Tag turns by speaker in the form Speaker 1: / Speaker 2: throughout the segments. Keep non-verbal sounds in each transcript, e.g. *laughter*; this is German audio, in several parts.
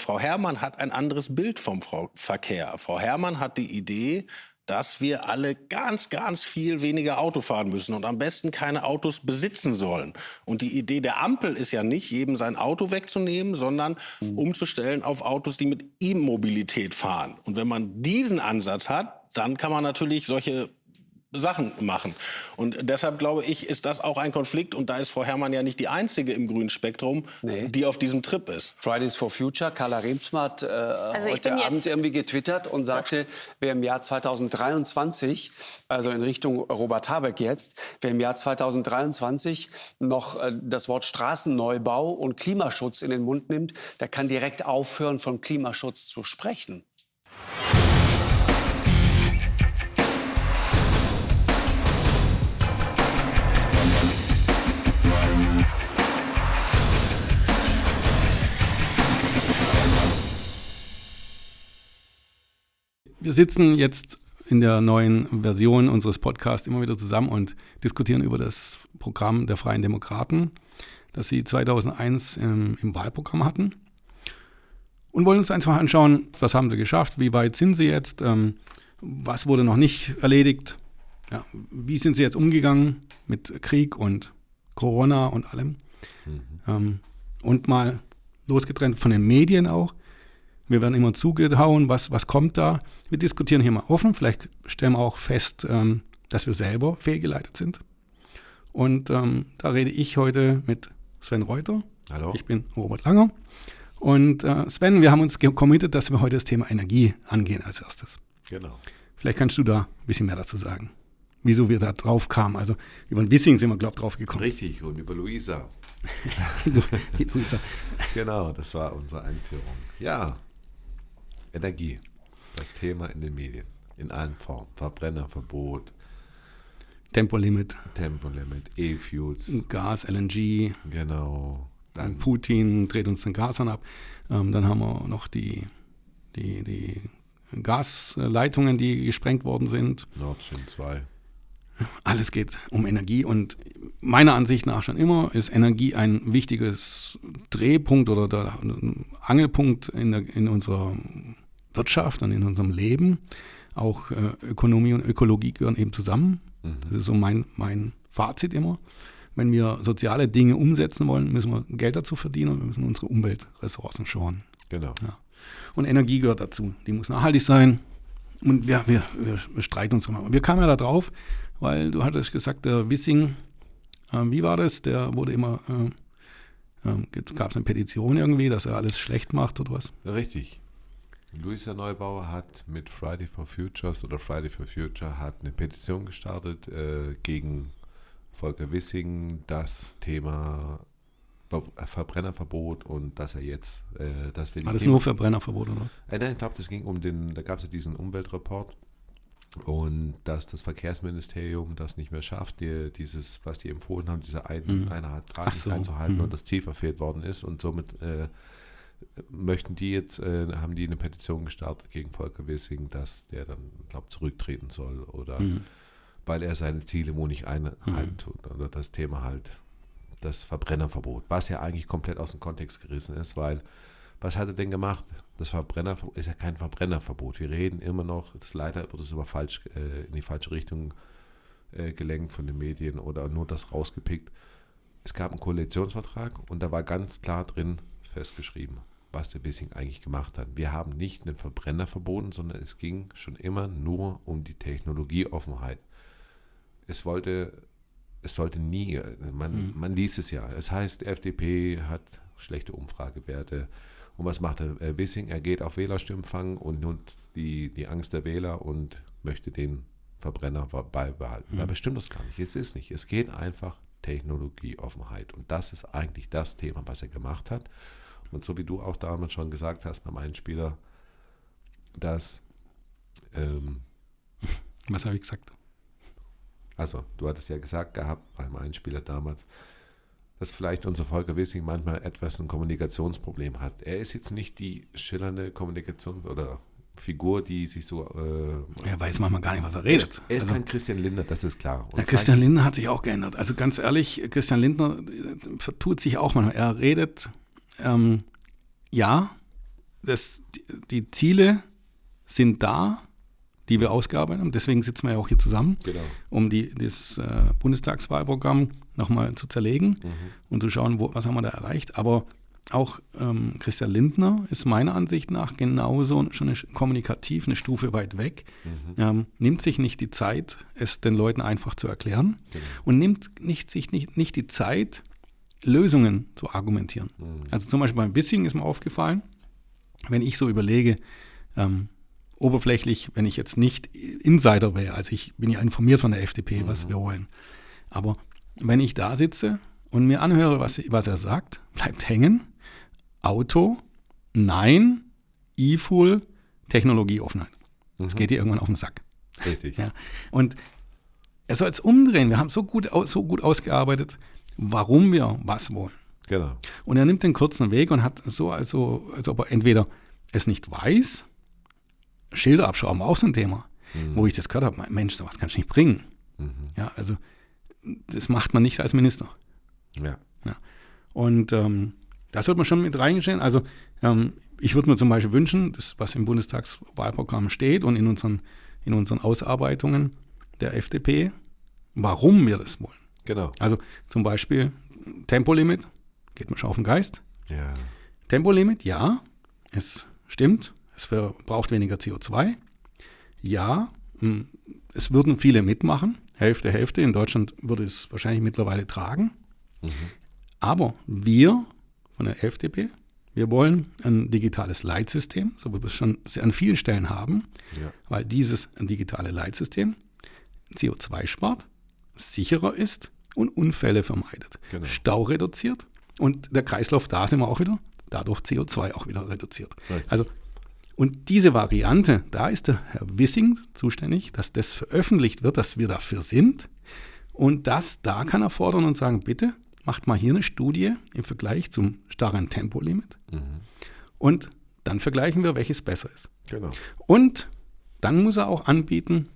Speaker 1: Frau Herrmann hat ein anderes Bild vom Verkehr. Frau Herrmann hat die Idee, dass wir alle ganz, ganz viel weniger Auto fahren müssen und am besten keine Autos besitzen sollen. Und die Idee der Ampel ist ja nicht, jedem sein Auto wegzunehmen, sondern umzustellen auf Autos, die mit E-Mobilität fahren. Und wenn man diesen Ansatz hat, dann kann man natürlich solche Sachen machen. Und deshalb glaube ich, ist das auch ein Konflikt. Und da ist Frau Herrmann ja nicht die einzige im grünen Spektrum, nee. die auf diesem Trip ist.
Speaker 2: Fridays for Future, Carla Remsma hat äh, also heute Abend irgendwie getwittert und sagte, wer im Jahr 2023, also in Richtung Robert Habeck jetzt, wer im Jahr 2023 noch äh, das Wort Straßenneubau und Klimaschutz in den Mund nimmt, der kann direkt aufhören, von Klimaschutz zu sprechen.
Speaker 3: Wir sitzen jetzt in der neuen Version unseres Podcasts immer wieder zusammen und diskutieren über das Programm der Freien Demokraten, das sie 2001 im, im Wahlprogramm hatten. Und wollen uns einfach anschauen, was haben sie geschafft, wie weit sind sie jetzt, ähm, was wurde noch nicht erledigt, ja, wie sind sie jetzt umgegangen mit Krieg und Corona und allem. Mhm. Ähm, und mal losgetrennt von den Medien auch, wir werden immer zugehauen, was, was kommt da. Wir diskutieren hier mal offen. Vielleicht stellen wir auch fest, ähm, dass wir selber fehlgeleitet sind. Und ähm, da rede ich heute mit Sven Reuter.
Speaker 4: Hallo.
Speaker 3: Ich bin Robert Langer. Und äh, Sven, wir haben uns committed, dass wir heute das Thema Energie angehen als erstes.
Speaker 4: Genau.
Speaker 3: Vielleicht kannst du da ein bisschen mehr dazu sagen, wieso wir da drauf kamen. Also über den Wissing sind wir, glaube ich, drauf gekommen.
Speaker 4: Richtig, und über Luisa. *laughs* Luisa. Genau, das war unsere Einführung. Ja, Energie. Das Thema in den Medien. In allen Formen. Verbrennerverbot.
Speaker 3: Tempolimit.
Speaker 4: Tempolimit, E-Fuels.
Speaker 3: Gas, LNG.
Speaker 4: Genau.
Speaker 3: Dann Putin dreht uns den Gas ab. Ähm, dann haben wir noch die, die, die Gasleitungen, die gesprengt worden sind.
Speaker 4: Nord Stream 2.
Speaker 3: Alles geht um Energie und meiner Ansicht nach schon immer ist Energie ein wichtiges Drehpunkt oder der Angelpunkt in, der, in unserer Wirtschaft und in unserem Leben. Auch äh, Ökonomie und Ökologie gehören eben zusammen. Mhm. Das ist so mein, mein Fazit immer. Wenn wir soziale Dinge umsetzen wollen, müssen wir Geld dazu verdienen und wir müssen unsere Umweltressourcen schonen.
Speaker 4: Genau.
Speaker 3: Ja. Und Energie gehört dazu. Die muss nachhaltig sein. Und wir, wir, wir, streiten uns immer. Wir kamen ja da drauf, weil du hattest gesagt, der Wissing, äh, wie war das? Der wurde immer, äh, äh, gab es eine Petition irgendwie, dass er alles schlecht macht oder was?
Speaker 4: Richtig. Luisa Neubauer hat mit Friday for Futures oder Friday for Future hat eine Petition gestartet äh, gegen Volker Wissing, das Thema Verbrennerverbot und dass er jetzt, äh, dass wir
Speaker 3: War das Themen, nur Verbrennerverbot oder was?
Speaker 4: Äh, nein, ich glaube, das ging um den, da gab es ja diesen Umweltreport und dass das Verkehrsministerium das nicht mehr schafft, die, dieses, was die empfohlen haben, diese ein, mhm. eineinhalb Grad so. einzuhalten mhm. und das Ziel verfehlt worden ist und somit äh, möchten die jetzt, äh, haben die eine Petition gestartet gegen Volker Wissing, dass der dann, glaube zurücktreten soll oder mhm. weil er seine Ziele wohl nicht einhalten mhm. tut oder das Thema halt das Verbrennerverbot, was ja eigentlich komplett aus dem Kontext gerissen ist, weil was hat er denn gemacht? Das Verbrennerverbot ist ja kein Verbrennerverbot. Wir reden immer noch, das leider wird es aber falsch äh, in die falsche Richtung äh, gelenkt von den Medien oder nur das rausgepickt. Es gab einen Koalitionsvertrag und da war ganz klar drin festgeschrieben, was der Wissing eigentlich gemacht hat. Wir haben nicht einen Verbrenner verboten, sondern es ging schon immer nur um die Technologieoffenheit. Es wollte, es sollte nie, man, mhm. man liest es ja. Es heißt, FDP hat schlechte Umfragewerte. Und was macht äh, Wissing? Er geht auf Wählerstimmenfang und nutzt die, die Angst der Wähler und möchte den Verbrenner beibehalten. Mhm. Dabei stimmt das gar nicht. Es ist nicht. Es geht einfach Technologieoffenheit. Und das ist eigentlich das Thema, was er gemacht hat. Und so wie du auch damals schon gesagt hast beim Einspieler, dass. Ähm,
Speaker 3: Was habe ich gesagt?
Speaker 4: Also, du hattest ja gesagt gehabt beim Einspieler damals, dass vielleicht unser Volker Wissing manchmal etwas ein Kommunikationsproblem hat. Er ist jetzt nicht die schillernde Kommunikation oder Figur, die sich so.
Speaker 3: Äh, er weiß manchmal gar nicht, was er redet.
Speaker 4: Er ist also, kein Christian Lindner, das ist klar.
Speaker 3: Und der Christian Lindner hat sich auch geändert. Also ganz ehrlich, Christian Lindner äh, vertut sich auch manchmal. Er redet ähm, ja, das, die Ziele sind da, die wir ausgearbeitet haben. Deswegen sitzen wir ja auch hier zusammen, genau. um die, das äh, Bundestagswahlprogramm nochmal zu zerlegen mhm. und zu schauen, wo, was haben wir da erreicht. Aber auch ähm, Christian Lindner ist meiner Ansicht nach genauso schon eine, kommunikativ eine Stufe weit weg, mhm. ähm, nimmt sich nicht die Zeit, es den Leuten einfach zu erklären genau. und nimmt nicht, sich nicht, nicht die Zeit, Lösungen zu argumentieren. Mhm. Also zum Beispiel beim Wissing ist mir aufgefallen, wenn ich so überlege, ähm, oberflächlich, wenn ich jetzt nicht Insider wäre, also ich bin ja informiert von der FDP, mhm. was wir wollen, aber wenn ich da sitze und mir anhöre, was, was er sagt, bleibt hängen, Auto, nein, E-Fuel, Technologieoffenheit. Mhm. Das geht dir irgendwann auf den Sack.
Speaker 4: Richtig.
Speaker 3: Ja. Und er soll es umdrehen. Wir haben so gut, so gut ausgearbeitet, warum wir was wollen.
Speaker 4: Genau.
Speaker 3: Und er nimmt den kurzen Weg und hat so, also, als ob er entweder es nicht weiß, Schilder abschrauben, auch so ein Thema, mhm. wo ich das gehört habe, Mensch, sowas kannst du nicht bringen. Mhm. Ja, also das macht man nicht als Minister.
Speaker 4: Ja.
Speaker 3: ja. Und ähm, das sollte man schon mit reingestehen. Also ähm, ich würde mir zum Beispiel wünschen, das, was im Bundestagswahlprogramm steht und in unseren, in unseren Ausarbeitungen der FDP, warum wir das wollen.
Speaker 4: Genau.
Speaker 3: Also zum Beispiel Tempolimit, geht mir schon auf den Geist.
Speaker 4: Ja.
Speaker 3: Tempolimit, ja, es stimmt, es verbraucht weniger CO2. Ja, hm, es würden viele mitmachen, Hälfte, Hälfte. In Deutschland würde es wahrscheinlich mittlerweile tragen. Mhm. Aber wir von der FDP. Wir wollen ein digitales Leitsystem, so wie wir es schon an vielen Stellen haben, ja. weil dieses digitale Leitsystem CO2 spart, sicherer ist und Unfälle vermeidet, genau. Stau reduziert und der Kreislauf, da sind wir auch wieder, dadurch CO2 auch wieder reduziert. Right. Also und diese Variante, da ist der Herr Wissing zuständig, dass das veröffentlicht wird, dass wir dafür sind. Und das, da kann er fordern und sagen, bitte, macht mal hier eine Studie im Vergleich zum starren Tempolimit mhm. und dann vergleichen wir, welches besser ist.
Speaker 4: Genau.
Speaker 3: Und dann muss er auch anbieten,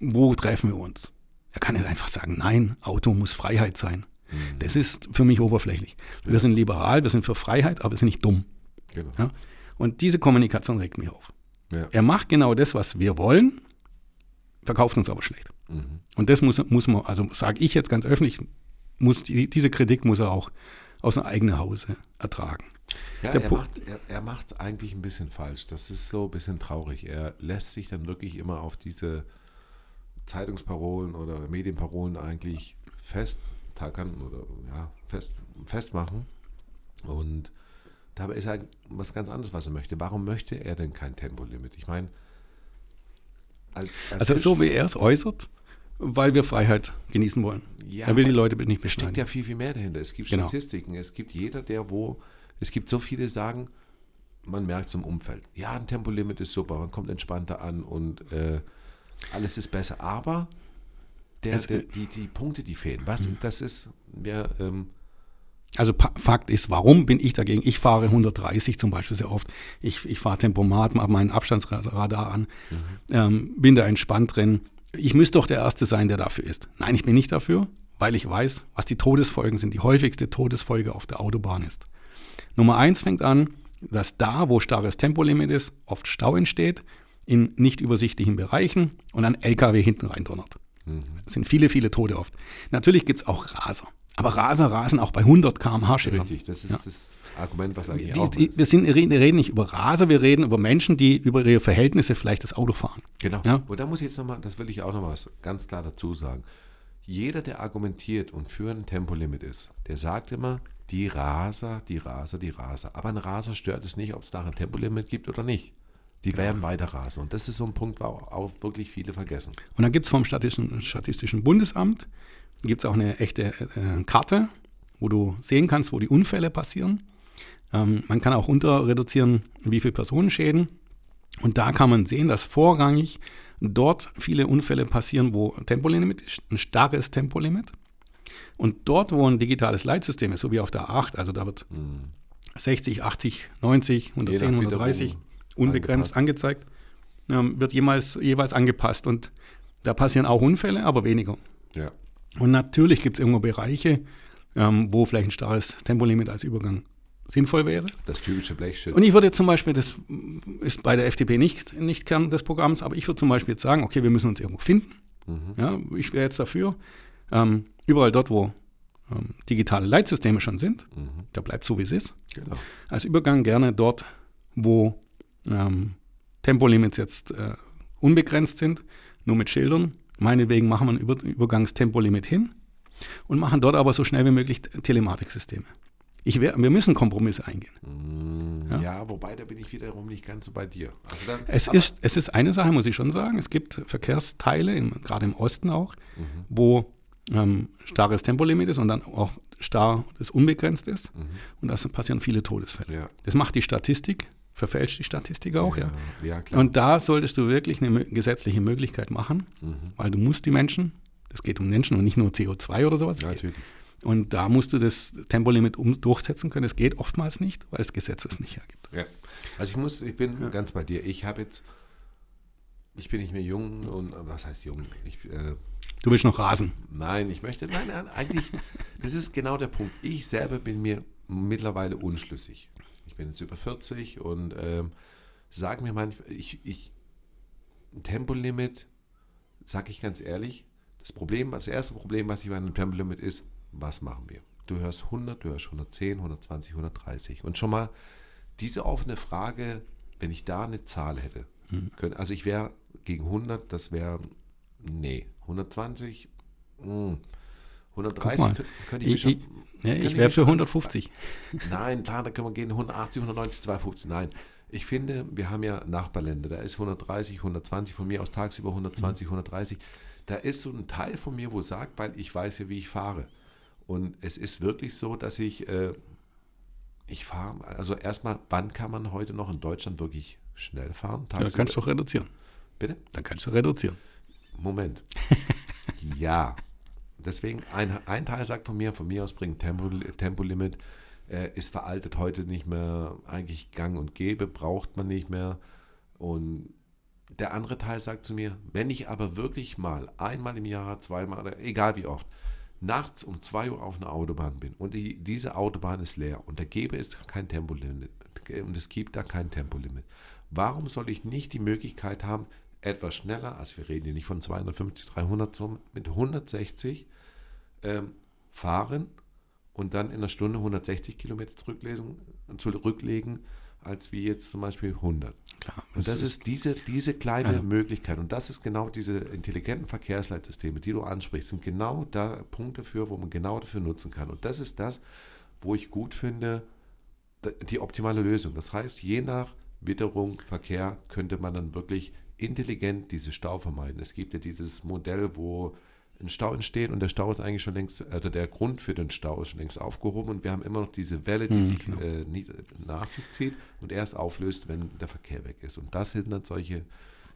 Speaker 3: wo treffen wir uns. Er kann nicht einfach sagen, nein, Auto muss Freiheit sein. Mhm. Das ist für mich oberflächlich. Ja. Wir sind liberal, wir sind für Freiheit, aber wir sind nicht dumm. Genau. Ja? Und diese Kommunikation regt mich auf. Ja. Er macht genau das, was wir wollen, verkauft uns aber schlecht. Mhm. Und das muss, muss man, also sage ich jetzt ganz öffentlich, muss die, diese Kritik muss er auch aus einem eigenen Hause ertragen.
Speaker 4: Ja, Der er macht es eigentlich ein bisschen falsch. Das ist so ein bisschen traurig. Er lässt sich dann wirklich immer auf diese Zeitungsparolen oder Medienparolen eigentlich festtackern oder ja, fest, festmachen. Und dabei ist halt was ganz anderes, was er möchte. Warum möchte er denn kein Tempolimit? Ich meine,
Speaker 3: als, als also so wie er es äußert, weil wir Freiheit genießen wollen. Ja, er will die Leute nicht beschneiden.
Speaker 4: Es steckt ja viel, viel mehr dahinter. Es gibt genau. Statistiken. Es gibt jeder, der wo, es gibt so viele sagen, man merkt es im Umfeld. Ja, ein Tempolimit ist super, man kommt entspannter an und äh, alles ist besser. Aber der, der, die, die Punkte, die fehlen, was, mhm. das ist, ja, ähm,
Speaker 3: also Fakt ist, warum bin ich dagegen? Ich fahre 130 zum Beispiel sehr oft. Ich, ich fahre Tempomat, mache meinen Abstandsradar an, mhm. ähm, bin da entspannt drin ich müsste doch der Erste sein, der dafür ist. Nein, ich bin nicht dafür, weil ich weiß, was die Todesfolgen sind. Die häufigste Todesfolge auf der Autobahn ist. Nummer eins fängt an, dass da, wo starres Tempolimit ist, oft Stau entsteht, in nicht übersichtlichen Bereichen und ein LKW hinten reindonnert. Mhm. Das sind viele, viele Tote oft. Natürlich gibt es auch Raser. Aber Raser rasen auch bei 100 km/h
Speaker 4: Richtig, das ist ja. das Argument, was eigentlich die,
Speaker 3: auch die, Wir sind, reden nicht über Raser, wir reden über Menschen, die über ihre Verhältnisse vielleicht das Auto fahren.
Speaker 4: Genau. Ja? Und da muss ich jetzt nochmal, das will ich auch nochmal ganz klar dazu sagen. Jeder, der argumentiert und für ein Tempolimit ist, der sagt immer, die Raser, die Raser, die Raser. Aber ein Raser stört es nicht, ob es da ein Tempolimit gibt oder nicht. Die genau. werden weiter rasen. Und das ist so ein Punkt, wo auch wirklich viele vergessen.
Speaker 3: Und dann gibt es vom Statistischen, Statistischen Bundesamt gibt es auch eine echte äh, Karte, wo du sehen kannst, wo die Unfälle passieren. Ähm, man kann auch unterreduzieren, wie viele Personenschäden. Und da kann man sehen, dass vorrangig dort viele Unfälle passieren, wo Tempolimit ist, ein starres Tempolimit. Und dort, wo ein digitales Leitsystem ist, so wie auf der 8, also da wird mhm. 60, 80, 90, 110, 130 unbegrenzt angepasst. angezeigt, ähm, wird jemals, jeweils angepasst. Und da passieren auch Unfälle, aber weniger.
Speaker 4: Ja.
Speaker 3: Und natürlich gibt es irgendwo Bereiche, ähm, wo vielleicht ein starres Tempolimit als Übergang sinnvoll wäre.
Speaker 4: Das typische Blechschild.
Speaker 3: Und ich würde zum Beispiel, das ist bei der FDP nicht, nicht Kern des Programms, aber ich würde zum Beispiel jetzt sagen, okay, wir müssen uns irgendwo finden. Mhm. Ja, ich wäre jetzt dafür, ähm, überall dort, wo ähm, digitale Leitsysteme schon sind, mhm. da bleibt so, wie es ist. Genau. Als Übergang gerne dort, wo ähm, Tempolimits jetzt äh, unbegrenzt sind, nur mit Schildern. Meinetwegen machen wir ein Über Übergangstempolimit hin und machen dort aber so schnell wie möglich Telematiksysteme. Ich wär, wir müssen Kompromisse eingehen.
Speaker 4: Mm, ja. ja. wobei da bin ich wiederum nicht ganz so bei dir.
Speaker 3: Also dann, es, ist, es ist eine Sache, muss ich schon sagen. Es gibt Verkehrsteile, gerade im Osten auch, mhm. wo ähm, starres Tempolimit ist und dann auch starr das unbegrenzt ist. Mhm. Und da passieren viele Todesfälle. Ja. Das macht die Statistik, verfälscht die Statistik auch, ja. ja. ja und da solltest du wirklich eine gesetzliche Möglichkeit machen, mhm. weil du musst die Menschen, das geht um Menschen und nicht nur CO2 oder sowas. Ja, natürlich. Und da musst du das Tempolimit um, durchsetzen können. Es geht oftmals nicht, weil das Gesetz es nicht hergibt.
Speaker 4: Ja. Also ich muss, ich bin ja. ganz bei dir. Ich habe jetzt, ich bin nicht mehr jung und was heißt jung? Ich,
Speaker 3: äh, du willst noch rasen?
Speaker 4: Nein, ich möchte, nein, nein eigentlich, das ist genau der Punkt. Ich selber bin mir mittlerweile unschlüssig. Bin jetzt über 40 und ähm, sage mir manchmal, ich, ich, Tempolimit, sage ich ganz ehrlich, das Problem, das erste Problem, was ich bei einem Tempolimit ist, was machen wir? Du hörst 100, du hörst 110, 120, 130. Und schon mal diese offene Frage, wenn ich da eine Zahl hätte, mhm. können, also ich wäre gegen 100, das wäre, nee, 120, mh, 130 könnte ich,
Speaker 3: ich schon. Ja, ich wäre für 150.
Speaker 4: Nein, klar, da können wir gehen 180, 190, 250. Nein, ich finde, wir haben ja Nachbarländer, da ist 130, 120, von mir aus tagsüber 120, mhm. 130. Da ist so ein Teil von mir, wo sagt, weil ich weiß ja, wie ich fahre. Und es ist wirklich so, dass ich, äh, ich fahre, also erstmal, wann kann man heute noch in Deutschland wirklich schnell fahren?
Speaker 3: Ja, dann kannst du doch reduzieren.
Speaker 4: Bitte?
Speaker 3: Dann kannst du reduzieren.
Speaker 4: Moment. *laughs* ja. Deswegen, ein, ein Teil sagt von mir, von mir aus bringt Tempo, Tempolimit, äh, ist veraltet heute nicht mehr eigentlich gang und gäbe, braucht man nicht mehr. Und der andere Teil sagt zu mir, wenn ich aber wirklich mal einmal im Jahr, zweimal, egal wie oft, nachts um 2 Uhr auf einer Autobahn bin und die, diese Autobahn ist leer und da gäbe es kein Tempolimit und es gibt da kein Tempolimit, warum soll ich nicht die Möglichkeit haben, etwas schneller, also wir reden hier nicht von 250, 300, sondern mit 160 ähm, fahren und dann in einer Stunde 160 Kilometer zurücklesen, zurücklegen als wie jetzt zum Beispiel 100. Klar, und das ist, diese, diese kleine also, Möglichkeit und das ist genau diese intelligenten Verkehrsleitsysteme, die du ansprichst, sind genau da Punkte für, wo man genau dafür nutzen kann. Und das ist das, wo ich gut finde, die optimale Lösung. Das heißt, je nach Witterung, Verkehr könnte man dann wirklich intelligent diese Stau vermeiden. Es gibt ja dieses Modell, wo ein Stau entsteht und der Stau ist eigentlich schon längst, also der Grund für den Stau ist schon längst aufgehoben und wir haben immer noch diese Welle, die mhm, sich genau. äh, nie, nach sich zieht und erst auflöst, wenn der Verkehr weg ist. Und das sind dann solche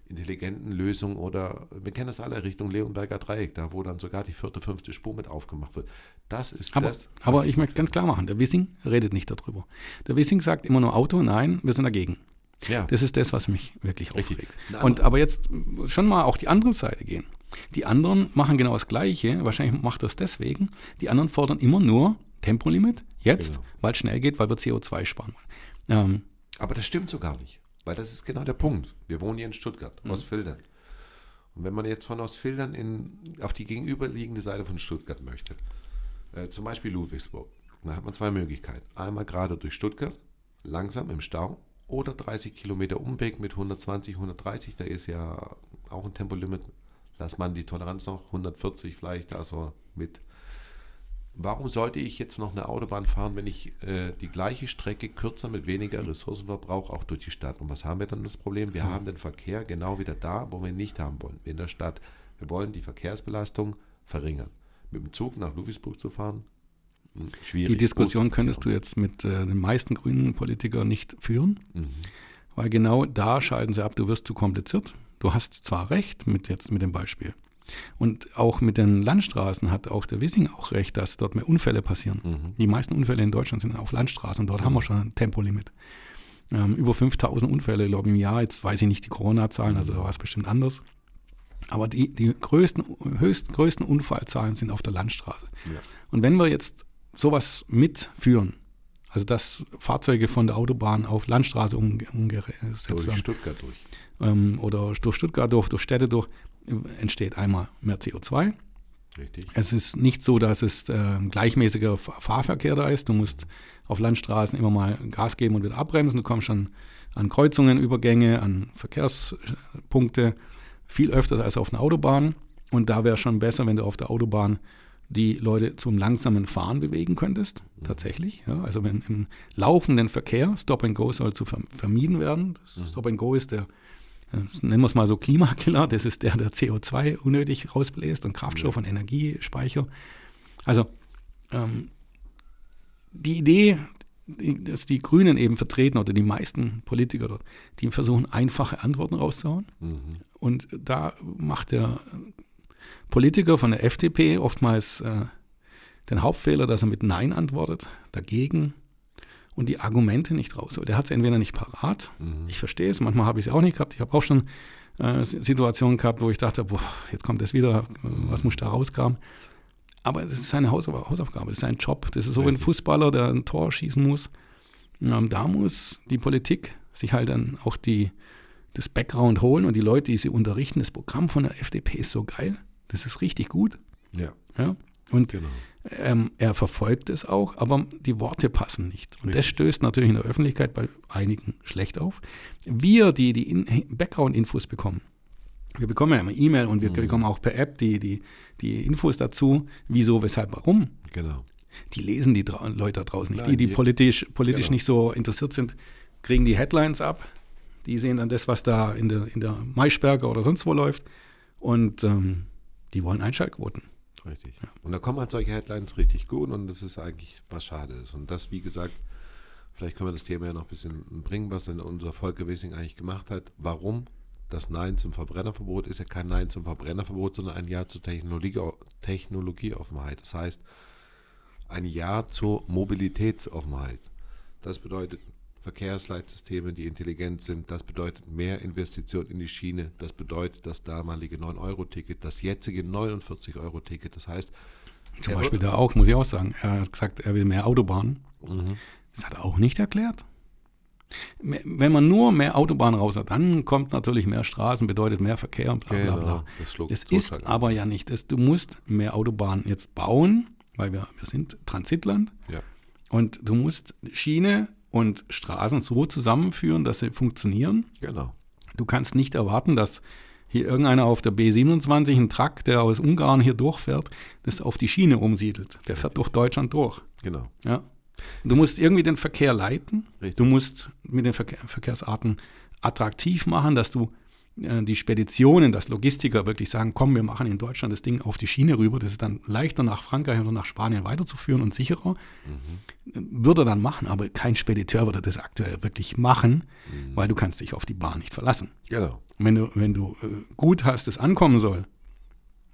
Speaker 4: intelligenten Lösungen oder wir kennen das alle Richtung Leonberger Dreieck, da wo dann sogar die vierte, fünfte Spur mit aufgemacht wird. Das ist
Speaker 3: aber,
Speaker 4: das.
Speaker 3: Aber ich möchte ganz klar machen, der Wissing redet nicht darüber. Der Wissing sagt immer nur Auto, nein, wir sind dagegen. Ja. Das ist das, was mich wirklich aufregt. Und aber jetzt schon mal auch die andere Seite gehen. Die anderen machen genau das Gleiche. Wahrscheinlich macht das deswegen. Die anderen fordern immer nur Tempolimit jetzt, genau. weil es schnell geht, weil wir CO2 sparen
Speaker 4: Ähm, aber das stimmt so gar nicht. Weil das ist genau der Punkt. Wir wohnen hier in Stuttgart, mhm. Ostfildern. Und wenn man jetzt von Ostfildern in, auf die gegenüberliegende Seite von Stuttgart möchte, äh, zum Beispiel Ludwigsburg, dann hat man zwei Möglichkeiten. Einmal gerade durch Stuttgart, langsam im Stau, oder 30 Kilometer Umweg mit 120, 130. Da ist ja auch ein Tempolimit dass man die Toleranz noch 140 vielleicht, also mit. Warum sollte ich jetzt noch eine Autobahn fahren, wenn ich äh, die gleiche Strecke kürzer mit weniger Ressourcenverbrauch auch durch die Stadt? Und was haben wir dann das Problem? Wir haben den Verkehr genau wieder da, wo wir ihn nicht haben wollen, in der Stadt. Wir wollen die Verkehrsbelastung verringern. Mit dem Zug nach Ludwigsburg zu fahren,
Speaker 3: schwierig. Die Diskussion könntest du jetzt mit äh, den meisten grünen Politikern nicht führen, mhm. weil genau da scheiden sie ab, du wirst zu kompliziert. Du hast zwar recht mit jetzt mit dem Beispiel. Und auch mit den Landstraßen hat auch der Wissing auch recht, dass dort mehr Unfälle passieren. Mhm. Die meisten Unfälle in Deutschland sind auf Landstraßen und dort mhm. haben wir schon ein Tempolimit. Ähm, über 5000 Unfälle, glaube ich, im Jahr. Jetzt weiß ich nicht die Corona-Zahlen, also da war es bestimmt anders. Aber die, die größten, höchst, größten Unfallzahlen sind auf der Landstraße. Ja. Und wenn wir jetzt sowas mitführen, Also dass Fahrzeuge von der Autobahn auf Landstraße umgesetzt
Speaker 4: werden. Durch Stuttgart durch.
Speaker 3: Ähm, oder durch Stuttgart durch, durch Städte durch, entsteht einmal mehr CO2. Richtig. Es ist nicht so, dass es äh, gleichmäßiger Fahrverkehr da ist. Du musst auf Landstraßen immer mal Gas geben und wieder abbremsen. Du kommst schon an Kreuzungen, Übergänge, an Verkehrspunkte viel öfter als auf einer Autobahn. Und da wäre schon besser, wenn du auf der Autobahn die Leute zum langsamen Fahren bewegen könntest, mhm. tatsächlich. Ja, also wenn im laufenden Verkehr Stop and Go soll zu vermieden werden. Das mhm. Stop and Go ist der, äh, nennen wir es mal so Klimakiller, das ist der, der CO2 unnötig rausbläst und Kraftstoff und Energiespeicher. Also ähm, die Idee, dass die Grünen eben vertreten oder die meisten Politiker dort, die versuchen einfache Antworten rauszuhauen. Mhm. Und da macht der Politiker von der FDP oftmals äh, den Hauptfehler, dass er mit Nein antwortet, dagegen und die Argumente nicht rausholt. Er hat es entweder nicht parat, mhm. ich verstehe es, manchmal habe ich es auch nicht gehabt. Ich habe auch schon äh, Situationen gehabt, wo ich dachte, boah, jetzt kommt das wieder, was muss da rauskramen. Aber es ist seine Hausaufgabe, das ist sein Job. Das ist so wie ein Fußballer, der ein Tor schießen muss. Ähm, da muss die Politik sich halt dann auch die, das Background holen und die Leute, die sie unterrichten. Das Programm von der FDP ist so geil. Das ist richtig gut.
Speaker 4: Ja.
Speaker 3: ja? Und genau. ähm, er verfolgt es auch, aber die Worte passen nicht. Und richtig. das stößt natürlich in der Öffentlichkeit bei einigen schlecht auf. Wir, die die Background-Infos bekommen, wir bekommen ja immer E-Mail und wir mhm. bekommen auch per App die, die, die Infos dazu, wieso, weshalb, warum.
Speaker 4: Genau.
Speaker 3: Die lesen die Leute da draußen nicht. Nein, die, die politisch, politisch genau. nicht so interessiert sind, kriegen die Headlines ab. Die sehen dann das, was da in der, in der Maischberger oder sonst wo läuft. Und ähm, die wollen Einschaltquoten.
Speaker 4: Richtig. Ja. Und da kommen halt solche Headlines richtig gut und das ist eigentlich was schade ist. Und das, wie gesagt, vielleicht können wir das Thema ja noch ein bisschen bringen, was denn unser Volker Wissing eigentlich gemacht hat. Warum das Nein zum Verbrennerverbot ist ja kein Nein zum Verbrennerverbot, sondern ein Ja zur Technologie, Technologieoffenheit. Das heißt, ein Ja zur Mobilitätsoffenheit. Das bedeutet Verkehrsleitsysteme, die intelligent sind. Das bedeutet mehr Investition in die Schiene. Das bedeutet das damalige 9-Euro-Ticket, das jetzige 49-Euro-Ticket. Das heißt,
Speaker 3: zum Beispiel da auch, muss ich auch sagen, er hat gesagt, er will mehr Autobahnen. Mhm. Das hat er auch nicht erklärt. Wenn man nur mehr Autobahnen raus hat, dann kommt natürlich mehr Straßen, bedeutet mehr Verkehr und bla bla bla. Genau, das, das ist aber ja nicht. Das, du musst mehr Autobahnen jetzt bauen, weil wir, wir sind Transitland.
Speaker 4: Ja.
Speaker 3: Und du musst Schiene und Straßen so zusammenführen, dass sie funktionieren.
Speaker 4: Genau.
Speaker 3: Du kannst nicht erwarten, dass hier irgendeiner auf der B27 einen Truck, der aus Ungarn hier durchfährt, das auf die Schiene umsiedelt. Der fährt durch Deutschland durch.
Speaker 4: Genau.
Speaker 3: Ja. Du musst irgendwie den Verkehr leiten. Richtig. Du musst mit den Verkehr, Verkehrsarten attraktiv machen, dass du die Speditionen, dass Logistiker wirklich sagen, komm, wir machen in Deutschland das Ding auf die Schiene rüber, das ist dann leichter nach Frankreich oder nach Spanien weiterzuführen und sicherer. Mhm. Würde er dann machen, aber kein Spediteur würde das aktuell wirklich machen, mhm. weil du kannst dich auf die Bahn nicht verlassen.
Speaker 4: Genau.
Speaker 3: Und wenn du, wenn du äh, gut hast, es ankommen soll,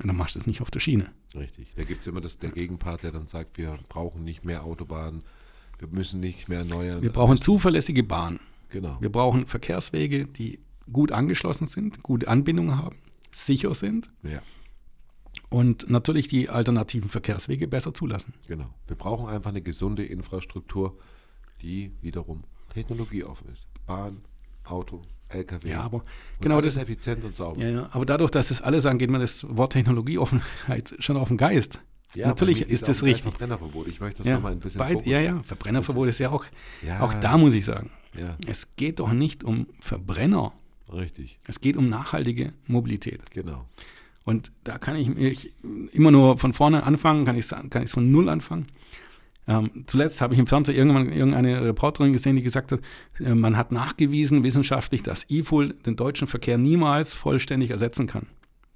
Speaker 3: dann machst du es nicht auf der Schiene.
Speaker 4: Richtig. Da gibt es immer das, der Gegenpart, der dann sagt, wir brauchen nicht mehr Autobahnen, wir müssen nicht mehr neue.
Speaker 3: Wir brauchen zuverlässige Bahnen.
Speaker 4: Genau.
Speaker 3: Wir brauchen Verkehrswege, die gut angeschlossen sind, gute Anbindungen haben, sicher sind.
Speaker 4: Ja.
Speaker 3: Und natürlich die alternativen Verkehrswege besser zulassen.
Speaker 4: Genau. Wir brauchen einfach eine gesunde Infrastruktur, die wiederum technologieoffen ist. Bahn, Auto, LKW.
Speaker 3: Ja, aber genau das
Speaker 4: ist effizient und sauber.
Speaker 3: Ja, ja, aber dadurch, dass das alle sagen, geht mir das Wort Technologieoffenheit schon auf den Geist. Ja, Natürlich ist das richtig.
Speaker 4: Verbrennerverbot. Ich möchte das
Speaker 3: ja,
Speaker 4: nochmal ein bisschen
Speaker 3: beid, Ja, ja, Verbrennerverbot ist, ist, ja auch, ja, auch da muss ich sagen.
Speaker 4: Ja.
Speaker 3: Es geht doch nicht um Verbrenner.
Speaker 4: Richtig.
Speaker 3: Es geht um nachhaltige Mobilität.
Speaker 4: Genau.
Speaker 3: Und da kann ich, ich immer nur von vorne anfangen, kann ich es kann von null anfangen. Ähm, zuletzt habe ich im Fernsehen irgendwann irgendeine Reporterin gesehen, die gesagt hat, äh, man hat nachgewiesen wissenschaftlich, dass E-Fuel den deutschen Verkehr niemals vollständig ersetzen kann,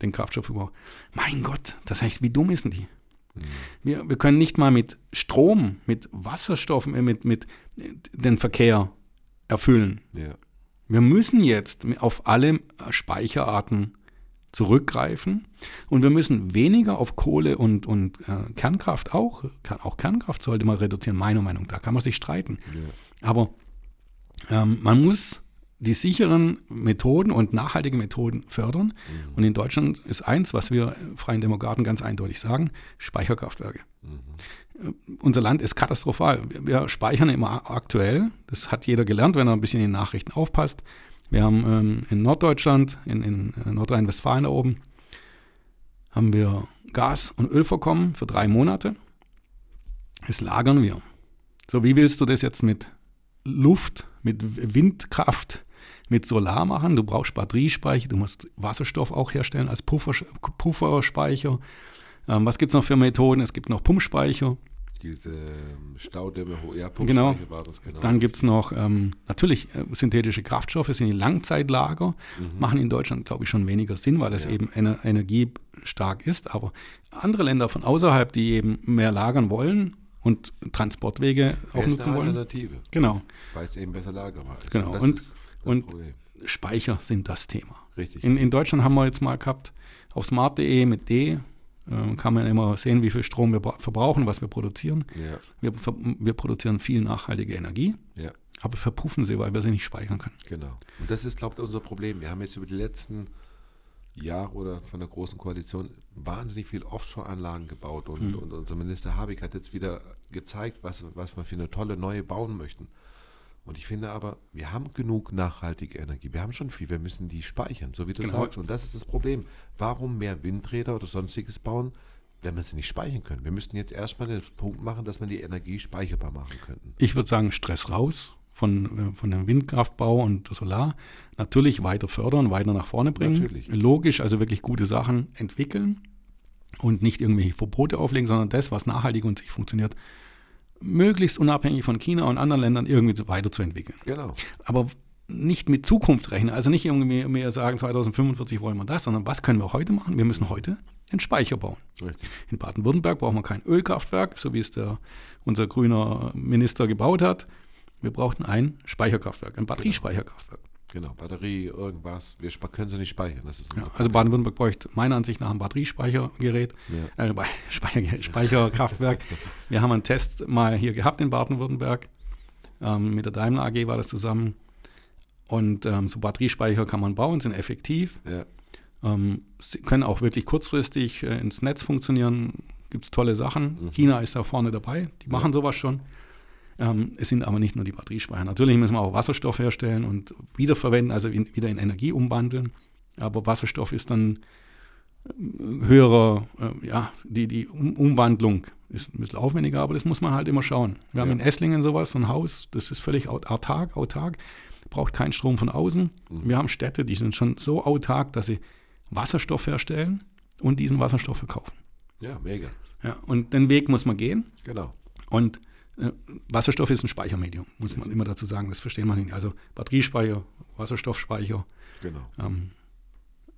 Speaker 3: den Kraftstoffverbrauch. Mein Gott, das heißt, wie dumm ist denn die? Mhm. Wir, wir können nicht mal mit Strom, mit Wasserstoff, äh, mit, mit äh, den Verkehr erfüllen.
Speaker 4: Ja.
Speaker 3: Wir müssen jetzt auf alle Speicherarten zurückgreifen und wir müssen weniger auf Kohle und, und äh, Kernkraft auch, kann, auch Kernkraft sollte man reduzieren, meiner Meinung nach, da kann man sich streiten. Ja. Aber ähm, man muss die sicheren Methoden und nachhaltige Methoden fördern. Mhm. Und in Deutschland ist eins, was wir Freien Demokraten ganz eindeutig sagen, Speicherkraftwerke. Mhm. Unser Land ist katastrophal. Wir speichern immer aktuell. Das hat jeder gelernt, wenn er ein bisschen in den Nachrichten aufpasst. Wir haben ähm, in Norddeutschland, in, in Nordrhein-Westfalen da oben, haben wir Gas- und Ölvorkommen für drei Monate. Das lagern wir. So, wie willst du das jetzt mit Luft, mit Windkraft, mit Solar machen? Du brauchst Batteriespeicher, du musst Wasserstoff auch herstellen als Puffer, Pufferspeicher. Ähm, was gibt es noch für Methoden? Es gibt noch Pumpspeicher.
Speaker 4: Diese ähm, Staudämme, ja,
Speaker 3: genau. war das genau. Dann gibt es noch ähm, natürlich äh, synthetische Kraftstoffe, sind die Langzeitlager, mhm. machen in Deutschland, glaube ich, schon weniger Sinn, weil es ja. eben ener energiestark ist. Aber andere Länder von außerhalb, die eben mehr lagern wollen und Transportwege auch nutzen wollen.
Speaker 4: Alternative.
Speaker 3: Genau.
Speaker 4: Weil es eben besser lagerbar ist.
Speaker 3: Genau. Und, und, und Speicher sind das Thema.
Speaker 4: Richtig.
Speaker 3: In, in Deutschland haben wir jetzt mal gehabt, auf smart.de mit D äh, kann man immer sehen, wie viel Strom wir verbrauchen, was wir produzieren.
Speaker 4: Ja.
Speaker 3: Wir, wir, produzieren viel nachhaltige Energie,
Speaker 4: ja.
Speaker 3: aber verpuffen sie, weil wir sie nicht speichern können.
Speaker 4: Genau. Und das ist, glaube ich, unser Problem. Wir haben jetzt über die letzten Jahre oder von der Großen Koalition wahnsinnig viel Offshore-Anlagen gebaut und, mhm. und unser Minister Habeck hat jetzt wieder gezeigt, was, was wir für eine tolle neue bauen möchten. Und ich finde aber, wir haben genug nachhaltige Energie. Wir haben schon viel. Wir müssen die speichern, so wie du genau. sagst. Und das ist das Problem. Warum mehr Windräder oder sonstiges bauen, wenn wir sie nicht speichern können? Wir müssten jetzt erstmal den Punkt machen, dass wir die Energie speicherbar machen könnten.
Speaker 3: Ich würde sagen, Stress raus von, äh, von dem Windkraftbau und Solar. Natürlich weiter fördern, weiter nach vorne bringen. Natürlich. Logisch, also wirklich gute Sachen entwickeln und nicht irgendwelche Verbote auflegen, sondern das, was nachhaltig und sich funktioniert, möglichst unabhängig von China und anderen Ländern irgendwie weiterzuentwickeln.
Speaker 4: Genau.
Speaker 3: Aber nicht mit Zukunft rechnen. Also nicht irgendwie mehr sagen, 2045 wollen wir das, sondern was können wir heute machen? Wir müssen heute einen Speicher bauen. Richtig. In Baden-Württemberg brauchen wir kein Ölkraftwerk, so wie es der, unser grüner Minister gebaut hat. Wir brauchten ein Speicherkraftwerk, ein Batteriespeicherkraftwerk.
Speaker 4: Genau, Batterie, irgendwas. Wir können sie nicht speichern.
Speaker 3: Ja, also Baden-Württemberg bräuchte meiner Ansicht nach ein Batteriespeichergerät, ja. äh, *laughs* Speicher, Speicherkraftwerk. Wir haben einen Test mal hier gehabt in Baden-Württemberg. Ähm, mit der Daimler AG war das zusammen. Und ähm, so Batteriespeicher kann man bauen, sind effektiv.
Speaker 4: Ja.
Speaker 3: Ähm, sie können auch wirklich kurzfristig äh, ins Netz funktionieren. Gibt es tolle Sachen. Mhm. China ist da vorne dabei. Die machen sowas schon. Ähm, es sind aber nicht nur die Batteriespeicher. Natürlich müssen wir auch Wasserstoff herstellen und wiederverwenden, also in, wieder in Energie umwandeln. Aber Wasserstoff ist dann äh, höherer, äh, ja, die, die um Umwandlung ist ein bisschen aufwendiger, aber das muss man halt immer schauen. Wir ja. haben in Esslingen sowas, so ein Haus, das ist völlig autark, autark, braucht keinen Strom von außen. Mhm. Wir haben Städte, die sind schon so autark, dass sie Wasserstoff herstellen und diesen Wasserstoff verkaufen.
Speaker 4: Ja, mega.
Speaker 3: Ja, und den Weg muss man gehen.
Speaker 4: Genau.
Speaker 3: Und Wasserstoff ist ein Speichermedium, muss man immer dazu sagen. Das versteht man nicht. Also Batteriespeicher, Wasserstoffspeicher,
Speaker 4: genau.
Speaker 3: ähm,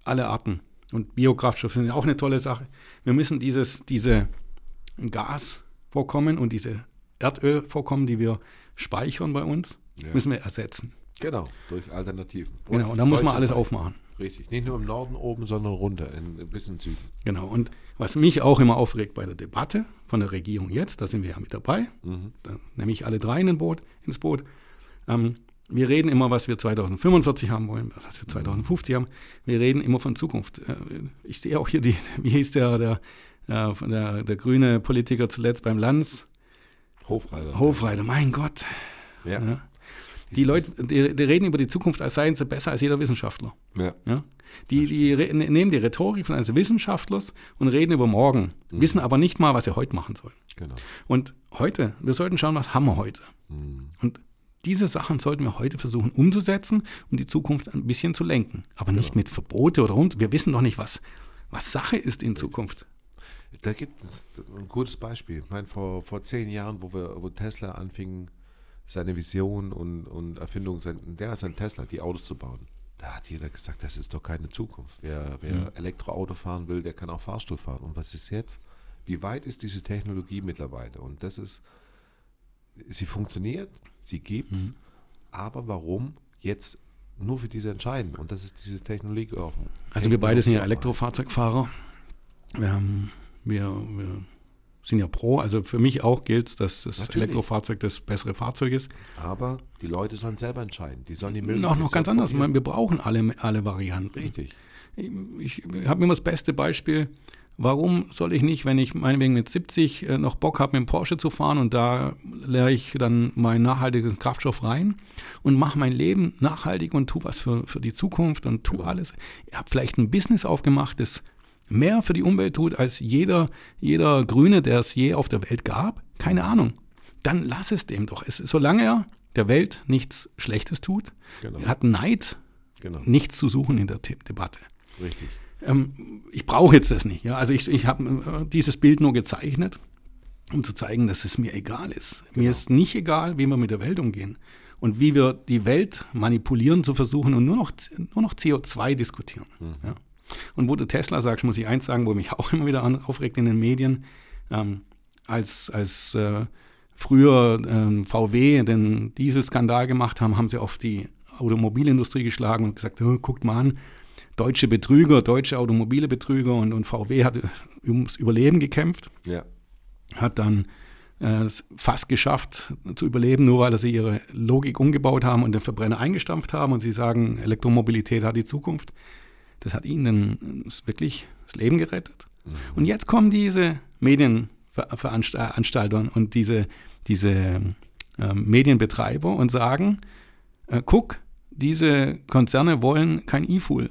Speaker 3: alle Arten. Und Biokraftstoffe sind auch eine tolle Sache. Wir müssen dieses, diese Gasvorkommen und diese Erdölvorkommen, die wir speichern bei uns, ja. müssen wir ersetzen.
Speaker 4: Genau, durch Alternativen.
Speaker 3: Und genau, und da muss man alles aufmachen.
Speaker 4: Richtig, nicht nur im Norden oben, sondern runter, in, ein bisschen Süden.
Speaker 3: Genau, und was mich auch immer aufregt bei der Debatte von der Regierung jetzt, da sind wir ja mit dabei, mhm. da nehme ich alle drei in Boot, ins Boot. Ähm, wir reden immer, was wir 2045 haben wollen, was wir 2050 mhm. haben. Wir reden immer von Zukunft. Äh, ich sehe auch hier die, *laughs* wie hieß der, der, äh, der, der grüne Politiker zuletzt beim Lanz?
Speaker 4: Hofreiter.
Speaker 3: Hofreiter, mein Gott.
Speaker 4: Ja. ja.
Speaker 3: Die Leute, die, die, reden über die Zukunft, als seien sie besser als jeder Wissenschaftler.
Speaker 4: Ja.
Speaker 3: ja? Die, die ne, nehmen die Rhetorik von eines Wissenschaftlers und reden über morgen, mhm. wissen aber nicht mal, was sie heute machen sollen.
Speaker 4: Genau.
Speaker 3: Und heute, wir sollten schauen, was haben wir heute. Mhm. Und diese Sachen sollten wir heute versuchen umzusetzen und die Zukunft ein bisschen zu lenken. Aber nicht genau. mit Verbote oder rund. Wir wissen doch nicht, was, was Sache ist in Zukunft.
Speaker 4: Da gibt es ein gutes Beispiel. Ich meine, vor, vor zehn Jahren, wo, wir, wo Tesla anfing, seine Vision und, und Erfindung, sein, der ist ein Tesla, die Autos zu bauen. Da hat jeder gesagt, das ist doch keine Zukunft. Wer, wer mhm. Elektroauto fahren will, der kann auch Fahrstuhl fahren. Und was ist jetzt? Wie weit ist diese Technologie mittlerweile? Und das ist, sie funktioniert, sie gibt es, mhm. aber warum jetzt nur für diese entscheiden? Und das ist diese Technologie.
Speaker 3: Also wir beide sind ja Elektrofahrzeugfahrer. Wir, haben, wir, wir sind ja pro. Also für mich auch gilt dass das Natürlich. Elektrofahrzeug das bessere Fahrzeug ist.
Speaker 4: Aber die Leute sollen selber entscheiden. Die sollen die Möglichkeit
Speaker 3: Noch, noch ganz anders. Meine, wir brauchen alle, alle Varianten.
Speaker 4: Richtig.
Speaker 3: Ich, ich habe immer das beste Beispiel. Warum soll ich nicht, wenn ich meinetwegen mit 70 äh, noch Bock habe, mit dem Porsche zu fahren und da leere ich dann meinen nachhaltigen Kraftstoff rein und mache mein Leben nachhaltig und tue was für, für die Zukunft und tue alles. Ich habe vielleicht ein Business aufgemacht, das mehr für die Umwelt tut als jeder, jeder Grüne, der es je auf der Welt gab. Keine Ahnung. Dann lass es dem doch. Es, solange er der Welt nichts Schlechtes tut, genau. hat Neid genau. nichts zu suchen in der Debatte.
Speaker 4: Richtig
Speaker 3: ähm, ich brauche jetzt das nicht. Ja? Also ich, ich habe äh, dieses Bild nur gezeichnet, um zu zeigen, dass es mir egal ist. Genau. Mir ist nicht egal, wie wir mit der Welt umgehen und wie wir die Welt manipulieren zu versuchen und nur noch, nur noch CO2 diskutieren. Mhm. Ja? Und wo du Tesla sagst, muss ich eins sagen, wo mich *laughs* auch immer wieder aufregt in den Medien, ähm, als, als äh, früher äh, VW den Dieselskandal gemacht haben, haben sie auf die Automobilindustrie geschlagen und gesagt, oh, guckt mal an, deutsche Betrüger, deutsche automobile Betrüger und, und VW hat ums Überleben gekämpft.
Speaker 4: Ja.
Speaker 3: Hat dann äh, fast geschafft zu überleben, nur weil sie ihre Logik umgebaut haben und den Verbrenner eingestampft haben und sie sagen, Elektromobilität hat die Zukunft. Das hat ihnen wirklich das Leben gerettet. Mhm. Und jetzt kommen diese Medienveranstalter und diese, diese äh, Medienbetreiber und sagen, äh, guck, diese Konzerne wollen kein E-Fuel.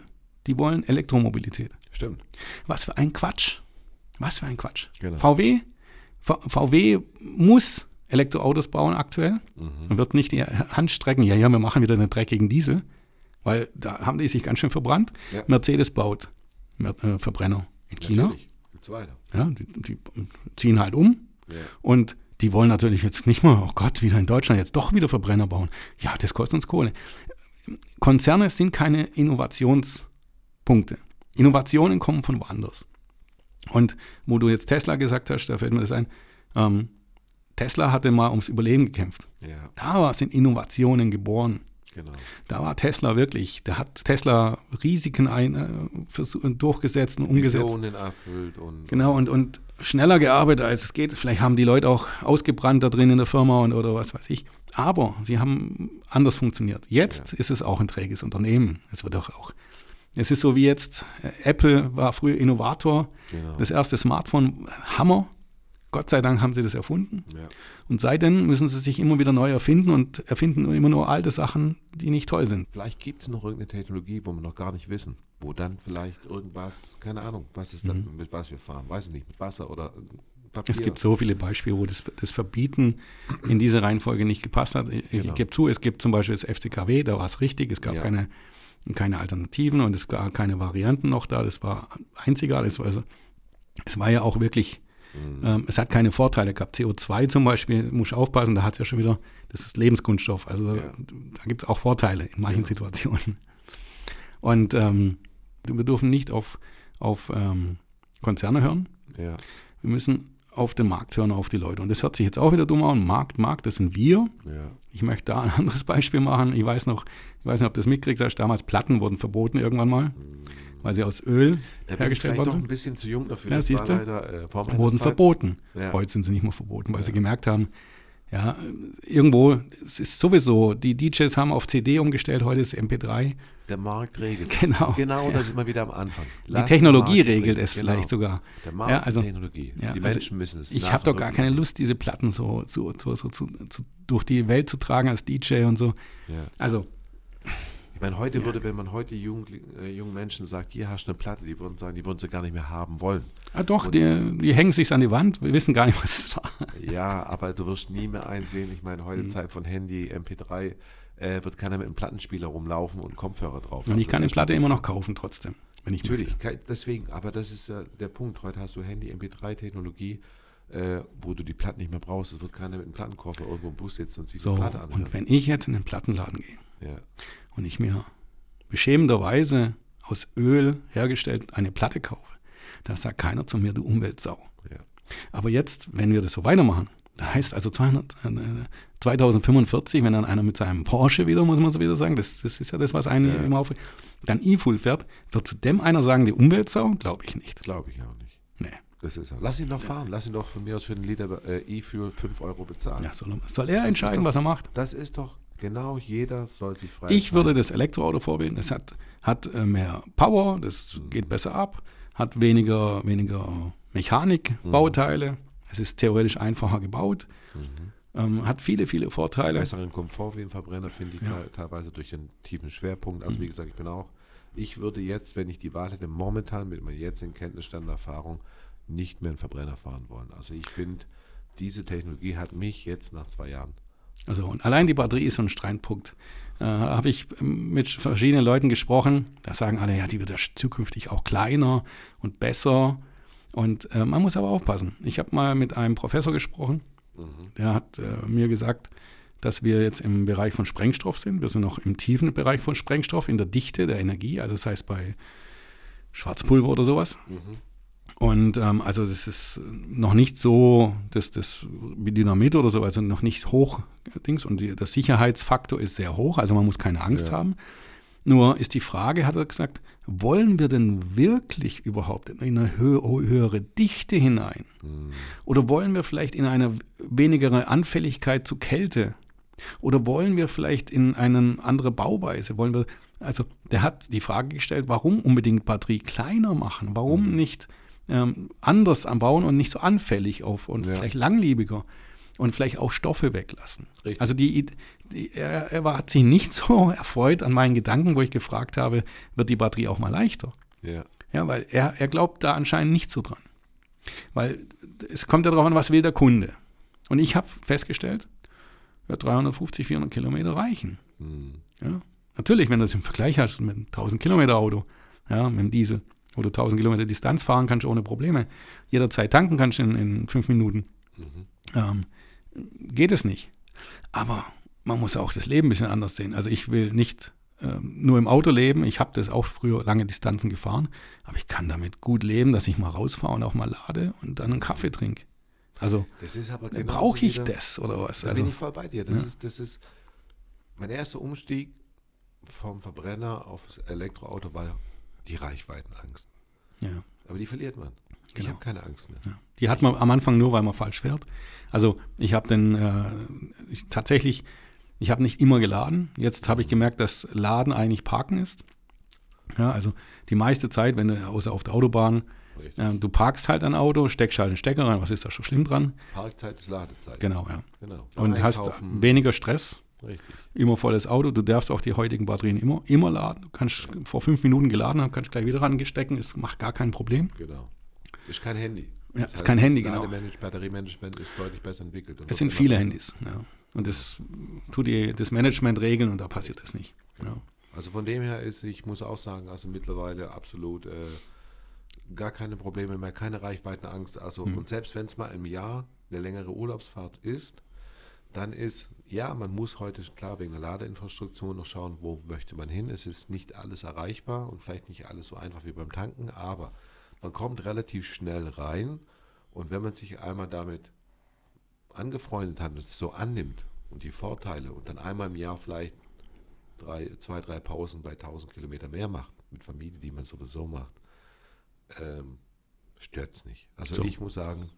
Speaker 3: Die wollen Elektromobilität.
Speaker 4: Stimmt.
Speaker 3: Was für ein Quatsch. Was für ein Quatsch. Genau. VW, VW muss Elektroautos bauen aktuell mhm. und wird nicht die Hand strecken, ja, ja, wir machen wieder einen dreckigen Diesel, weil da haben die sich ganz schön verbrannt. Ja. Mercedes baut äh, Verbrenner in China. Natürlich. Ja, die, die, ziehen halt um ja. und die wollen natürlich jetzt nicht mal, oh Gott, wieder in Deutschland jetzt doch wieder Verbrenner bauen. Ja, das kostet uns Kohle. Konzerne sind keine Innovations- Punkte. Innovationen kommen von woanders. Und wo du jetzt Tesla gesagt hast, da fällt mir das ein, ähm, Tesla hatte mal ums Überleben gekämpft. Ja. Da sind Innovationen geboren. Genau. Da war Tesla wirklich, da hat Tesla Risiken ein, äh, durchgesetzt und umgesetzt.
Speaker 4: Visionen erfüllt und.
Speaker 3: Genau, und, und schneller gearbeitet, als es geht. Vielleicht haben die Leute auch ausgebrannt da drin in der Firma und, oder was weiß ich. Aber sie haben anders funktioniert. Jetzt ja. ist es auch ein träges Unternehmen. Es wird auch, auch es ist so wie jetzt, äh, Apple war früher Innovator, genau. das erste Smartphone, Hammer. Gott sei Dank haben sie das erfunden. Ja. Und seitdem müssen sie sich immer wieder neu erfinden und erfinden immer nur alte Sachen, die nicht toll sind.
Speaker 4: Vielleicht gibt es noch irgendeine Technologie, wo wir noch gar nicht wissen, wo dann vielleicht irgendwas, keine Ahnung, was ist dann, mhm. mit was wir fahren, weiß ich nicht, mit Wasser oder Papier.
Speaker 3: Es gibt so viele Beispiele, wo das, das Verbieten in diese Reihenfolge nicht gepasst hat. Ich, genau. ich gebe zu, es gibt zum Beispiel das FCKW, da war es richtig, es gab ja. keine keine Alternativen und es gab keine Varianten noch da. Das war einzigartig. Also, es war ja auch wirklich, mhm. ähm, es hat keine Vorteile gehabt. CO2 zum Beispiel, muss ich aufpassen, da hat es ja schon wieder, das ist Lebenskunststoff. Also ja. da gibt es auch Vorteile in manchen ja. Situationen. Und ähm, wir dürfen nicht auf, auf ähm, Konzerne hören.
Speaker 4: Ja.
Speaker 3: Wir müssen auf den Markt hören, auf die Leute. Und das hört sich jetzt auch wieder dumm an. Markt, Markt, das sind wir.
Speaker 4: Ja.
Speaker 3: Ich möchte da ein anderes Beispiel machen. Ich weiß noch, ich weiß nicht, ob du das mitkriegst, hast, damals Platten wurden verboten irgendwann mal, weil sie aus Öl da hergestellt worden sind.
Speaker 4: doch ein bisschen zu jung dafür.
Speaker 3: Ja, das siehst du, leider, äh, wurden Zeit. verboten. Ja. Heute sind sie nicht mehr verboten, weil ja. sie gemerkt haben, ja, irgendwo, es ist sowieso, die DJs haben auf CD umgestellt, heute ist MP3.
Speaker 4: Der Markt regelt
Speaker 3: genau.
Speaker 4: es. Genau, ja. da sind wir wieder am Anfang.
Speaker 3: Lass die Technologie regelt es genau. vielleicht sogar.
Speaker 4: Der Markt, ja, also, Technologie.
Speaker 3: Ja, die also Menschen müssen es Ich habe doch gar keine Lust, diese Platten so, so, so, so, so, durch die Welt zu tragen als DJ und so. Also
Speaker 4: meine, heute ja. würde, wenn man heute jungen, äh, jungen Menschen sagt, hier hast du eine Platte, die würden sagen, die würden sie gar nicht mehr haben wollen.
Speaker 3: Ah doch, die, die, hängen sich an die Wand, wir wissen gar nicht, *laughs* was es war.
Speaker 4: Ja, aber du wirst nie mehr einsehen, ich meine, heute mhm. Zeit von Handy, MP3, äh, wird keiner mit einem Plattenspieler rumlaufen und Kopfhörer drauf.
Speaker 3: Und ich kann die Platte immer noch kaufen trotzdem, wenn ich
Speaker 4: Natürlich, möchte. deswegen, aber das ist ja der Punkt. Heute hast du Handy, MP3-Technologie, äh, wo du die Platten nicht mehr brauchst. Es wird keiner mit einem Plattenkoffer irgendwo im Bus sitzen und sich
Speaker 3: so,
Speaker 4: die Platte anhören.
Speaker 3: Und wenn ich jetzt in den Plattenladen gehe
Speaker 4: ja.
Speaker 3: Und ich mir beschämenderweise aus Öl hergestellt eine Platte kaufe, da sagt keiner zu mir, du Umweltsau.
Speaker 4: Ja.
Speaker 3: Aber jetzt, wenn wir das so weitermachen, da heißt also 200, äh, 2045, wenn dann einer mit seinem Porsche wieder, muss man so wieder sagen, das, das ist ja das, was einen ja. immer auf, dann E-Full fährt, wird zu dem einer sagen, die Umweltsau? Glaube ich nicht.
Speaker 4: Glaube ich auch nicht.
Speaker 3: Nee.
Speaker 4: Das ist so. Lass ihn doch fahren. Lass ihn doch von mir aus für einen Liter äh, E-Fuel 5 Euro bezahlen.
Speaker 3: Ja, soll, soll er das entscheiden, doch, was er macht?
Speaker 4: Das ist doch Genau, jeder soll sich frei.
Speaker 3: Ich würde das Elektroauto vorwählen. Es hat, hat äh, mehr Power, das mhm. geht besser ab, hat weniger, weniger Mechanikbauteile. Mhm. Es ist theoretisch einfacher gebaut. Mhm. Ähm, hat viele, viele Vorteile.
Speaker 4: Besseren Komfort wie ein Verbrenner, finde ich, ja. teilweise durch einen tiefen Schwerpunkt. Also, wie gesagt, ich bin auch, ich würde jetzt, wenn ich die Wahl hätte, momentan mit meiner jetzigen Kenntnisstand Erfahrung nicht mehr einen Verbrenner fahren wollen. Also, ich finde, diese Technologie hat mich jetzt nach zwei Jahren.
Speaker 3: Also, und allein die Batterie ist so ein Streitpunkt. Äh, Habe ich mit verschiedenen Leuten gesprochen, da sagen alle, ja, die wird ja zukünftig auch kleiner und besser. Und äh, man muss aber aufpassen. Ich habe mal mit einem Professor gesprochen, Mhm. Der hat äh, mir gesagt, dass wir jetzt im Bereich von Sprengstoff sind. Wir sind noch im tiefen Bereich von Sprengstoff, in der Dichte der Energie, also das heißt bei Schwarzpulver oder sowas. Mhm. Und ähm, also das ist noch nicht so, dass das wie Dynamit oder so, also noch nicht hoch Dings. Und die, der Sicherheitsfaktor ist sehr hoch, also man muss keine Angst ja. haben. Nur ist die Frage, hat er gesagt, wollen wir denn wirklich überhaupt in eine hö höhere Dichte hinein? Mhm. Oder wollen wir vielleicht in eine wenigere Anfälligkeit zu Kälte? Oder wollen wir vielleicht in eine andere Bauweise? Wollen wir, also der hat die Frage gestellt, warum unbedingt Batterie kleiner machen? Warum mhm. nicht ähm, anders anbauen und nicht so anfällig auf und ja. vielleicht langlebiger? und vielleicht auch Stoffe weglassen. Richtig. Also die, die, er, er war, hat sich nicht *laughs* so erfreut an meinen Gedanken, wo ich gefragt habe, wird die Batterie auch mal leichter? Ja. Ja, weil er, er glaubt da anscheinend nicht so dran. Weil es kommt ja darauf an, was will der Kunde. Und ich habe festgestellt, ja, 350, 400 Kilometer reichen. Mhm. Ja, natürlich, wenn du das im Vergleich hast mit einem 1000 Kilometer Auto, ja, mit dem Diesel, wo du 1000 Kilometer Distanz fahren kannst ohne Probleme, jederzeit tanken kannst in, in fünf Minuten. Mhm. Ähm, geht es nicht. Aber man muss auch das Leben ein bisschen anders sehen. Also ich will nicht ähm, nur im Auto leben. Ich habe das auch früher lange Distanzen gefahren, aber ich kann damit gut leben, dass ich mal rausfahre und auch mal lade und dann einen Kaffee trinke. Also brauche ich wieder, das oder was?
Speaker 4: Da
Speaker 3: also,
Speaker 4: bin ich voll bei dir. Das, ja. ist, das ist mein erster Umstieg vom Verbrenner aufs Elektroauto war die Reichweitenangst. Ja. Aber die verliert man. Ich genau. habe keine Angst mehr. Ja.
Speaker 3: Die hat man am Anfang nur, weil man falsch fährt. Also ich habe den äh, ich, tatsächlich, ich habe nicht immer geladen. Jetzt habe ich gemerkt, dass Laden eigentlich Parken ist. Ja, also die meiste Zeit, wenn du außer auf der Autobahn, äh, du parkst halt ein Auto, steckst halt einen Stecker rein, was ist da schon schlimm dran?
Speaker 4: Parkzeit ist Ladezeit.
Speaker 3: Genau, ja. Genau. Und hast weniger Stress. Richtig. Immer volles Auto. Du darfst auch die heutigen Batterien immer, immer laden. Du kannst vor fünf Minuten geladen haben, kannst gleich wieder rangestecken. Es macht gar kein Problem.
Speaker 4: Genau. Ist kein Handy.
Speaker 3: Ja, das ist heißt, kein Handy, genau.
Speaker 4: Batteriemanagement ist deutlich besser entwickelt.
Speaker 3: es sind viele Handys, ja. Und das tut die, das Management regeln und da passiert das nicht. Ja.
Speaker 4: Also von dem her ist, ich muss auch sagen, also mittlerweile absolut äh, gar keine Probleme mehr, keine Reichweitenangst. Also mhm. und selbst wenn es mal im Jahr eine längere Urlaubsfahrt ist, dann ist, ja, man muss heute, klar, wegen der Ladeinfrastruktur noch schauen, wo möchte man hin. Es ist nicht alles erreichbar und vielleicht nicht alles so einfach wie beim Tanken, aber man kommt relativ schnell rein und wenn man sich einmal damit angefreundet hat und es so annimmt und die Vorteile und dann einmal im Jahr vielleicht drei, zwei, drei Pausen bei 1000 Kilometer mehr macht, mit Familie, die man sowieso macht, ähm, stört es nicht. Also so. ich muss sagen,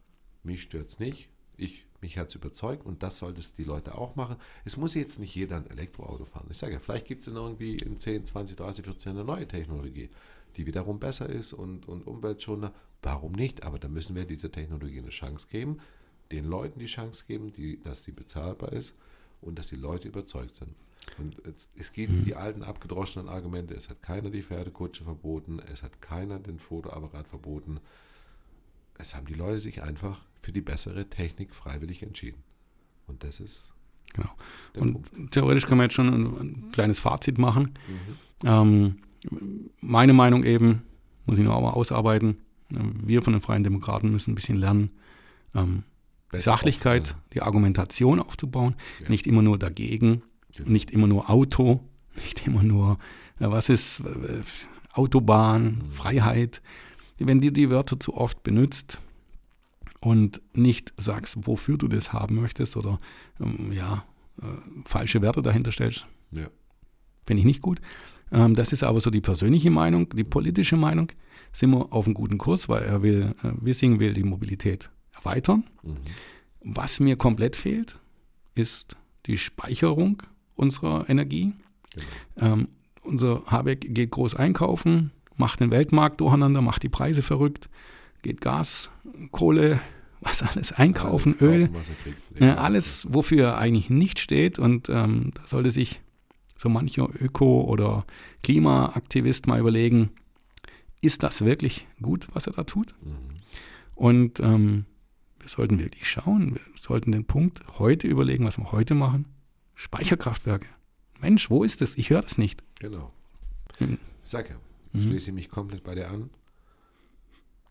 Speaker 4: mich stört es nicht. Ich, mich hat es überzeugt und das sollte es die Leute auch machen. Es muss jetzt nicht jeder ein Elektroauto fahren. Ich sage ja, vielleicht gibt es dann irgendwie in 10, 20, 30, 40 Jahren eine neue Technologie die wiederum besser ist und, und umweltschonender. Warum nicht? Aber da müssen wir dieser Technologie eine Chance geben, den Leuten die Chance geben, die, dass sie bezahlbar ist und dass die Leute überzeugt sind. Und es, es geht mhm. die alten abgedroschenen Argumente, es hat keiner die Pferdekutsche verboten, es hat keiner den Fotoapparat verboten. Es haben die Leute sich einfach für die bessere Technik freiwillig entschieden. Und das ist.
Speaker 3: Genau. Und Punkt. theoretisch können wir jetzt schon ein, ein kleines Fazit machen. Mhm. Ähm, meine Meinung eben, muss ich nur auch mal ausarbeiten, wir von den Freien Demokraten müssen ein bisschen lernen, ähm, die Sachlichkeit, aufbauen. die Argumentation aufzubauen, ja. nicht immer nur dagegen, ja. nicht immer nur Auto, nicht immer nur, äh, was ist äh, Autobahn, mhm. Freiheit. Wenn du die Wörter zu oft benutzt und nicht sagst, wofür du das haben möchtest oder ähm, ja, äh, falsche Werte dahinter stellst, ja. finde ich nicht gut. Ähm, das ist aber so die persönliche Meinung. Die politische Meinung sind wir auf einem guten Kurs, weil er will, äh, Wissing will die Mobilität erweitern. Mhm. Was mir komplett fehlt, ist die Speicherung unserer Energie. Genau. Ähm, unser Habeck geht groß einkaufen, macht den Weltmarkt durcheinander, macht die Preise verrückt, geht Gas, Kohle, was alles einkaufen, alles Öl, kriegt, ja, alles, wofür er eigentlich nicht steht. Und ähm, da sollte sich so mancher Öko- oder Klimaaktivist mal überlegen, ist das wirklich gut, was er da tut? Mhm. Und ähm, wir sollten wirklich schauen, wir sollten den Punkt heute überlegen, was wir heute machen. Speicherkraftwerke. Mensch, wo ist das? Ich höre das nicht.
Speaker 4: Genau. Hm. Sag ja, mhm. schließe mich komplett bei dir an.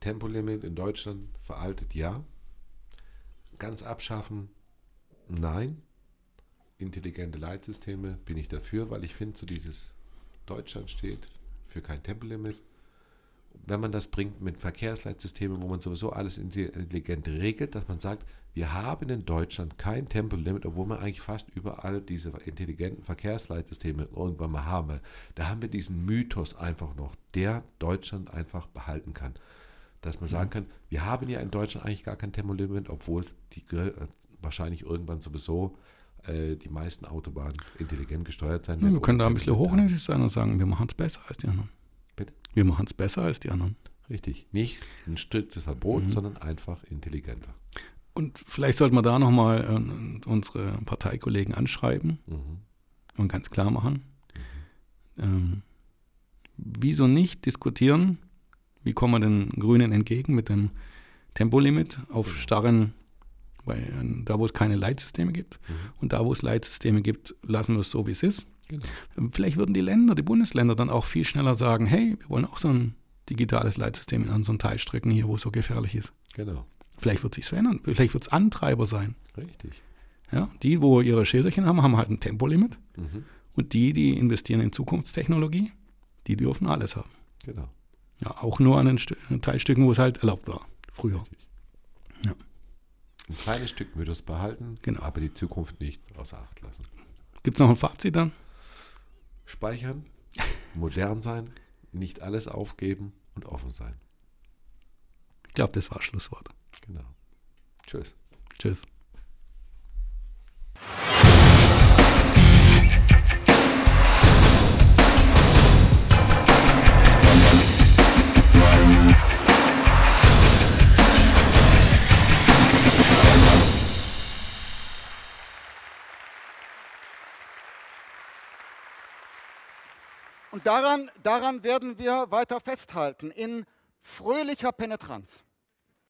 Speaker 4: Tempolimit in Deutschland veraltet, ja. Ganz abschaffen, nein. Intelligente Leitsysteme bin ich dafür, weil ich finde, so dieses Deutschland steht für kein Tempolimit wenn man das bringt mit Verkehrsleitsystemen, wo man sowieso alles intelligent regelt, dass man sagt, wir haben in Deutschland kein Tempolimit, obwohl man eigentlich fast überall diese intelligenten Verkehrsleitsysteme irgendwann mal haben. Da haben wir diesen Mythos einfach noch, der Deutschland einfach behalten kann. Dass man sagen kann, wir haben ja in Deutschland eigentlich gar kein Tempolimit, obwohl die äh, wahrscheinlich irgendwann sowieso äh, die meisten Autobahnen intelligent gesteuert sein
Speaker 3: werden. Ja, wir können da ein bisschen hochnäsig sein und sagen, wir machen es besser als die anderen. Bitte? Wir machen es besser als die anderen.
Speaker 4: Richtig. Nicht ein striktes Verbot, mhm. sondern einfach intelligenter.
Speaker 3: Und vielleicht sollten wir da nochmal äh, unsere Parteikollegen anschreiben mhm. und ganz klar machen. Mhm. Ähm, wieso nicht diskutieren, wie kommen wir den Grünen entgegen mit dem Tempolimit auf genau. starren, bei, da wo es keine Leitsysteme gibt. Mhm. Und da wo es Leitsysteme gibt, lassen wir es so, wie es ist. Genau. Vielleicht würden die Länder, die Bundesländer dann auch viel schneller sagen, hey, wir wollen auch so ein digitales Leitsystem in unseren Teilstrecken hier, wo es so gefährlich ist.
Speaker 4: Genau.
Speaker 3: Vielleicht wird sich verändern. Vielleicht wird es Antreiber sein.
Speaker 4: Richtig.
Speaker 3: Ja, die, wo ihre Schilderchen haben, haben halt ein Tempolimit. Mhm. Und die, die investieren in Zukunftstechnologie, die dürfen alles haben.
Speaker 4: Genau.
Speaker 3: Ja, auch nur an den Teilstücken, wo es halt erlaubt war, früher. Richtig.
Speaker 4: Ja. Ein kleines Stück würde es behalten, genau. aber die Zukunft nicht außer Acht lassen.
Speaker 3: Gibt es noch ein Fazit dann?
Speaker 4: Speichern, *laughs* modern sein, nicht alles aufgeben und offen sein.
Speaker 3: Ich glaube, das war das Schlusswort.
Speaker 4: Genau. Tschüss.
Speaker 3: Tschüss.
Speaker 5: Und daran, daran werden wir weiter festhalten, in fröhlicher Penetranz.